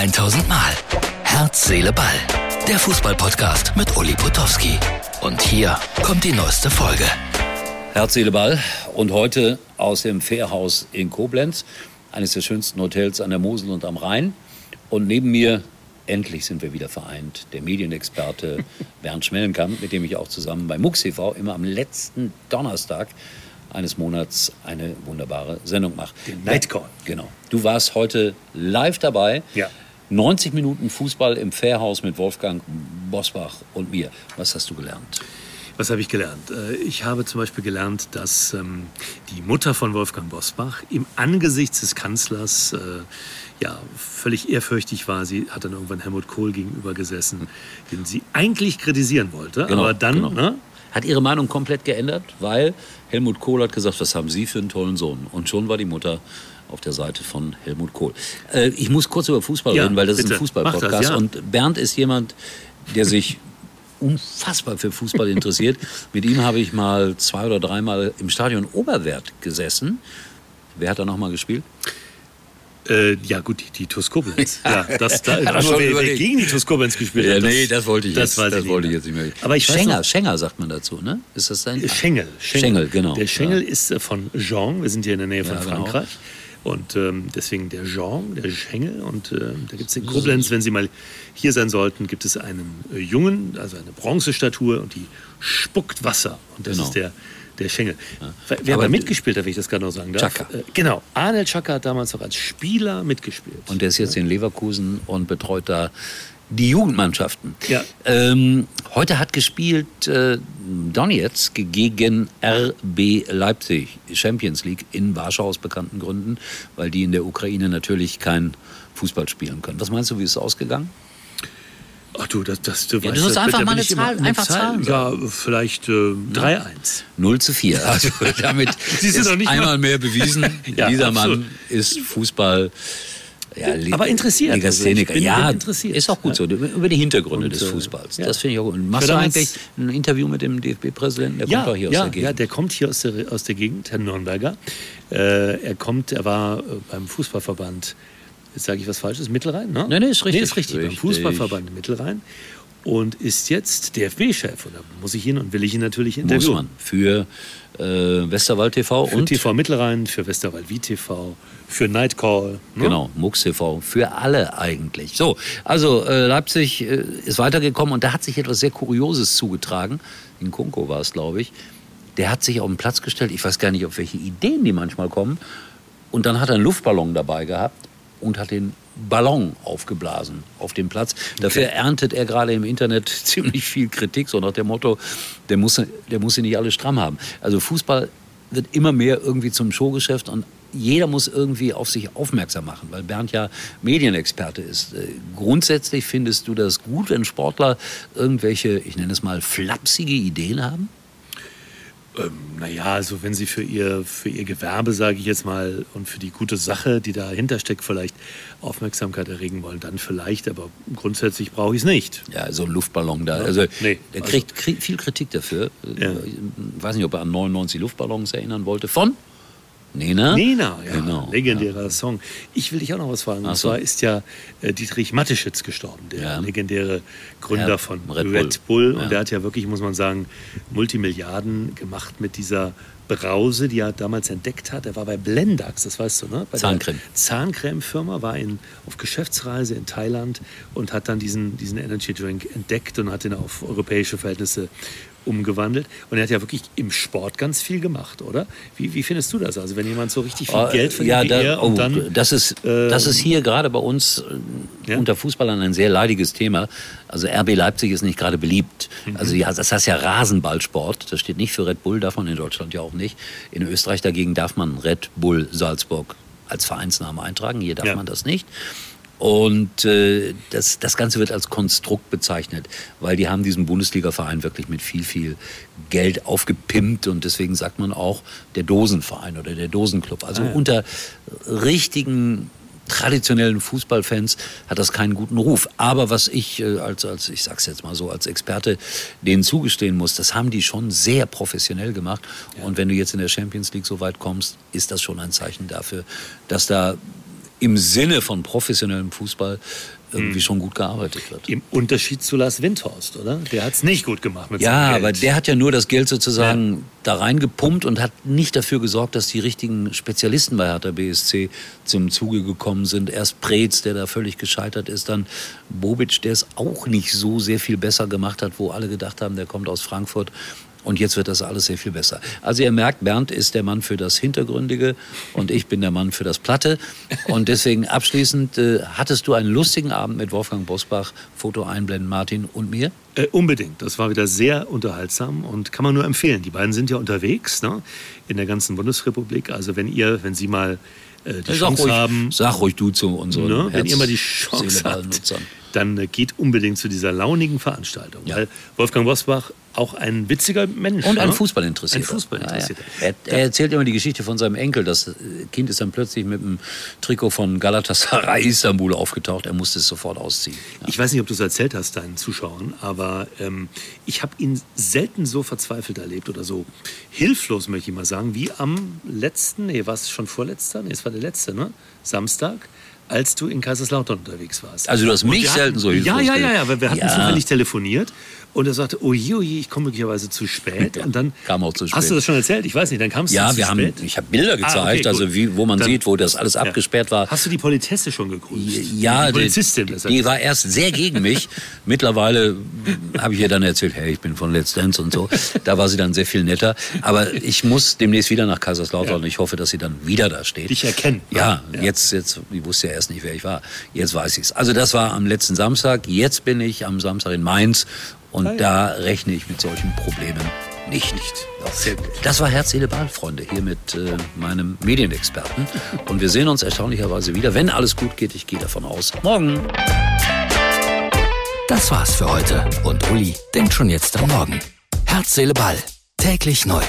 1000 Mal. Herz, Seele, Ball. Der Fußballpodcast mit Uli Potowski. Und hier kommt die neueste Folge. Herz, Seele, Ball. Und heute aus dem Fährhaus in Koblenz, eines der schönsten Hotels an der Mosel und am Rhein. Und neben mir, endlich sind wir wieder vereint, der Medienexperte Bernd Schmellenkamp, mit dem ich auch zusammen bei MUX TV immer am letzten Donnerstag eines Monats eine wunderbare Sendung mache. Den Nightcall. Genau. Du warst heute live dabei. Ja. 90 Minuten Fußball im Fährhaus mit Wolfgang Bosbach und mir. Was hast du gelernt? Was habe ich gelernt? Äh, Ich habe zum Beispiel gelernt, dass ähm, die Mutter von Wolfgang Bosbach im Angesicht des Kanzlers äh, ja, völlig ehrfürchtig war. Sie hat dann irgendwann Helmut Kohl gegenüber gesessen, den sie eigentlich kritisieren wollte. Genau, aber dann, genau. ne, Hat ihre Meinung komplett geändert, weil Helmut Kohl hat gesagt, was haben Sie für einen tollen Sohn? Und schon war die Mutter auf der Seite von Helmut Kohl. Äh, ich muss kurz über Fußball Ja, reden, weil das ist bitte. ein Fußballpodcast. Ja. Und Bernd ist jemand, der sich unfassbar für Fußball interessiert. Mit ihm habe ich mal zwei oder dreimal im Stadion Oberwert gesessen. Wer hat da noch mal gespielt? Äh, ja gut, die, die TuS Koblenz. Ja, das, da, Hat er nur wer, wer gegen die TuS Koblenz gespielt Ja, hat. nee, das wollte ich das jetzt, das ich wollte ich jetzt nicht mehr. Aber ich Schenger, noch- Schenger sagt man dazu, ne? Ist das dein? Schengel. Schengel, genau. Der Schengel ist äh, von Jean. Wir sind hier in der Nähe von Ja, genau. Frankreich. Und ähm, deswegen der Jean, der Schengel. Und ähm, da gibt es in Koblenz, wenn Sie mal hier sein sollten, gibt es einen äh, Jungen, also eine Bronzestatue und die spuckt Wasser. Und das Genau. ist der, der Schengel. Wer, wer Aber aber mitgespielt hat, wenn ich das gerade noch sagen darf. Chaka. Äh, genau. Arnel Chaka hat damals auch als Spieler mitgespielt. Und der ist jetzt in Leverkusen und betreut da die Jugendmannschaften. Ja. Ähm, heute hat gespielt äh, Donetsk gegen RB Leipzig, Champions League in Warschau aus bekannten Gründen, weil die in der Ukraine natürlich kein Fußball spielen können. Was meinst du, wie ist es ausgegangen? Ach du, das, das, du Ja, weißt du sollst einfach mal eine Zahl- einfach Zahlen Ja, vielleicht äh, 3-1. 0 zu 4. Also damit Sie sind ist doch nicht mal- einmal mehr bewiesen, Ja, dieser absolut. Mann ist Fußball. Ja, Aber interessiert, also ich Legastheniker. bin- ja, bin interessiert. ist auch gut so. Über die Hintergründe Und, des äh, Fußballs. ja. Das finde ich auch gut. Und Machst du eigentlich ein Interview mit dem DFB-Präsidenten? Der kommt doch hier aus ja, der Gegend. Ja, der kommt hier aus der, aus der Gegend, Herr Nürnberger. Äh, er kommt, er war äh, beim Fußballverband, jetzt sage ich was Falsches, Mittelrhein, ne? Nee, nee, ist richtig. Nee, ist richtig, beim Richtig. Fußballverband Mittelrhein. Und ist jetzt DFB-Chef. Und da muss ich ihn und will ich ihn natürlich Muss interviewen. man. Für äh, Westerwald TV Für und TV Mittelrhein, für Westerwald TV, für Nightcall. Ne? Genau, MUX TV, für alle eigentlich. So, also äh, Leipzig äh, ist weitergekommen und da hat sich etwas sehr Kurioses zugetragen. In Kunko war es, glaube ich. Der hat sich auf den Platz gestellt, ich weiß gar nicht, auf welche Ideen die manchmal kommen. Und dann hat er einen Luftballon dabei gehabt und hat den Ballon aufgeblasen auf dem Platz. Dafür erntet er gerade im Internet ziemlich viel Kritik, so nach dem Motto, der muss, der muss sie nicht alle stramm haben. Also Fußball wird immer mehr irgendwie zum Showgeschäft und jeder muss irgendwie auf sich aufmerksam machen, weil Bernd ja Medienexperte ist. Äh, Grundsätzlich findest du das gut, wenn Sportler irgendwelche, ich nenne es mal, flapsige Ideen haben? Ähm, naja, also wenn Sie für Ihr, für Ihr Gewerbe, sage ich jetzt mal, und für die gute Sache, die dahinter steckt, vielleicht Aufmerksamkeit erregen wollen, dann vielleicht, aber grundsätzlich brauche ich es nicht. Ja, so ein Luftballon da. Also, Nee, der also- kriegt krie- viel Kritik dafür. Ja. Ich weiß nicht, ob er an 99 Luftballons erinnern wollte. Von Nena? Nena, ja, Genau. legendärer Song. Ich will dich auch noch was fragen. Ach Und so. zwar ist ja äh, Dietrich Mateschitz gestorben, der Ja. legendäre Gründer Ja, von Red Red Bull. Bull. Und Ja. der hat ja wirklich, muss man sagen, Multimilliarden gemacht mit dieser Brause, die er damals entdeckt hat. Er war bei Blendax, das weißt du, ne? Bei Zahncreme. Der Zahncreme-Firma, war in, auf Geschäftsreise in Thailand und hat dann diesen, diesen Energy Drink entdeckt und hat ihn auf europäische Verhältnisse umgewandelt. Und er hat ja wirklich im Sport ganz viel gemacht, oder? Wie, wie findest du das? Also wenn jemand so richtig viel Oh, Geld verdient ja, wie da, er oh, und dann... das, ist, ähm, das ist hier gerade bei uns äh, Ja? unter Fußballern ein sehr leidiges Thema. Also RB Leipzig ist nicht gerade beliebt. Mhm. Also ja, das heißt ja Rasenballsport. Das steht nicht für Red Bull, darf man in Deutschland ja auch nicht. In Österreich dagegen darf man Red Bull Salzburg als Vereinsname eintragen. Hier darf Ja. man das nicht. Und äh, das, das Ganze wird als Konstrukt bezeichnet, weil die haben diesen Bundesliga-Verein wirklich mit viel, viel Geld aufgepimpt und deswegen sagt man auch der Dosenverein oder der Dosenclub. Also Ah, ja. unter richtigen traditionellen Fußballfans hat das keinen guten Ruf. Aber was ich äh, als, als, ich sag's jetzt mal so, als Experte denen zugestehen muss, das haben die schon sehr professionell gemacht. Und wenn du jetzt in der Champions League so weit kommst, ist das schon ein Zeichen dafür, dass da im Sinne von professionellem Fußball irgendwie hm. schon gut gearbeitet wird. Im Unterschied zu Lars Windhorst, oder? Der hat es nicht gut gemacht mit Ja, aber der hat ja nur das Geld sozusagen ja. da reingepumpt und hat nicht dafür gesorgt, dass die richtigen Spezialisten bei Hertha BSC zum Zuge gekommen sind. Erst Preetz, der da völlig gescheitert ist, dann Bobic, der es auch nicht so sehr viel besser gemacht hat, wo alle gedacht haben, der kommt aus Frankfurt und jetzt wird das alles sehr viel besser. Also ihr merkt, Bernd ist der Mann für das Hintergründige und ich bin der Mann für das Platte. Und deswegen abschließend, äh, hattest du einen lustigen Abend mit Wolfgang Bosbach, Foto einblenden, Martin und mir? Äh, unbedingt. Das war wieder sehr unterhaltsam und kann man nur empfehlen. Die beiden sind ja unterwegs ne, in der ganzen Bundesrepublik. Also wenn ihr, wenn Sie mal äh, die Chance ruhig, haben. Sag ruhig du zu unseren ne, Wenn ihr mal die Chance habt, dann äh, geht unbedingt zu dieser launigen Veranstaltung. Ja. Weil Wolfgang Bosbach auch ein witziger Mensch. Und ein ne? Fußballinteressierter. Ein Fußballinteressierter. Ja, ja. Er, er, erzählt immer die Geschichte von seinem Enkel. Das äh, Kind ist dann plötzlich mit einem Trikot von Galatasaray Istanbul aufgetaucht. Er musste es sofort ausziehen. Ja. Ich weiß nicht, ob du es erzählt hast, deinen Zuschauern, aber ähm, ich habe ihn selten so verzweifelt erlebt oder so hilflos, möchte ich mal sagen, wie am letzten, nee, war es schon vorletzter? Nee, es war der letzte, ne? Samstag als du in Kaiserslautern unterwegs warst. Also du hast mich hatten, selten so hilflos Ja, ja, ja, ja, weil wir hatten ja. zufällig telefoniert und er sagte, oje, oje, ich komme möglicherweise zu spät. Und dann kam auch zu spät. Hast du das schon erzählt? Ich weiß nicht, dann kamst ja, du zu spät. Ja, ich habe Bilder gezeigt, ah, okay, also wie, wo man dann, sieht, wo das alles ja. abgesperrt war. Hast du die Politesse schon gegrüßt? Ja, die Polizistin. Die, die war erst sehr gegen mich. Mittlerweile habe ich ihr dann erzählt, hey, ich bin von Let's Dance und so. Da war sie dann sehr viel netter. Aber ich muss demnächst wieder nach Kaiserslautern ja. und ich hoffe, dass sie dann wieder da steht. Dich erkennen. Ja, ja, jetzt, jetzt, ich wusste ja erst nicht, wer ich war. Jetzt weiß ich es. Also das war am letzten Samstag. Jetzt bin ich am Samstag in Mainz und ah, ja. da rechne ich mit solchen Problemen nicht. nicht. Das war Herz, Seele, Ball, Freunde, hier mit äh, meinem Medienexperten. Und wir sehen uns erstaunlicherweise wieder, wenn alles gut geht. Ich gehe davon aus. Morgen. Das war's für heute. Und Uli denkt schon jetzt am Morgen. Herz, Seele, Ball. Täglich neu.